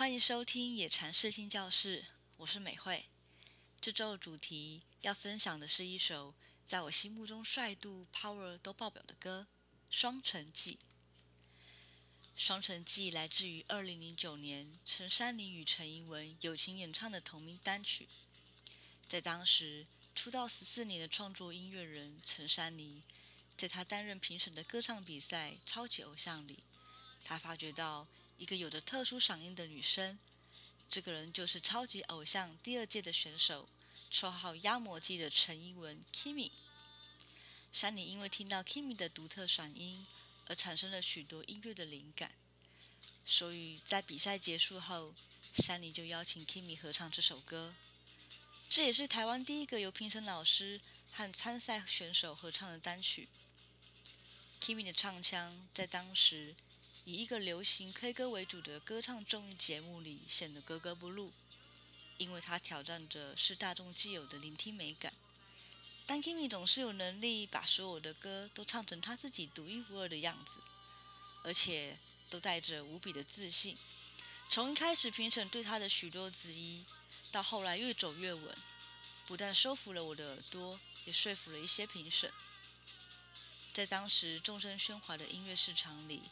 欢迎收听野禅视听教室，我是美惠。这周的主题要分享的是一首在我心目中帅度、power 都爆表的歌《双城记》。《双城记》来自于二零零九年陈珊妮与陈英文友情演唱的同名单曲。在当时出道十四年的创作音乐人陈珊妮，在她担任评审的歌唱比赛《超级偶像》里，她发觉到。一个有着特殊嗓音的女生，这个人就是超级偶像第二届的选手，绰号“压模机”的陈英文 Kimi。山里因为听到 Kimi 的独特嗓音，而产生了许多音乐的灵感，所以在比赛结束后，山里就邀请 Kimi 合唱这首歌。这也是台湾第一个由评审老师和参赛选手合唱的单曲。Kimi 的唱腔在当时。以一个流行 K 歌为主的歌唱综艺节目里显得格格不入，因为他挑战的是大众既有的聆听美感。但 Kimi 总是有能力把所有的歌都唱成他自己独一无二的样子，而且都带着无比的自信。从一开始评审对他的许多质疑，到后来越走越稳，不但收服了我的耳朵，也说服了一些评审。在当时众声喧哗的音乐市场里。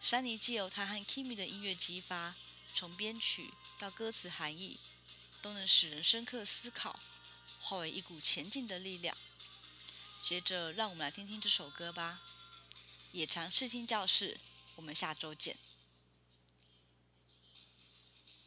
山妮借由他和 Kimi 的音乐激发，从编曲到歌词含义，都能使人深刻思考，化为一股前进的力量。接着，让我们来听听这首歌吧。野常视听教室，我们下周见。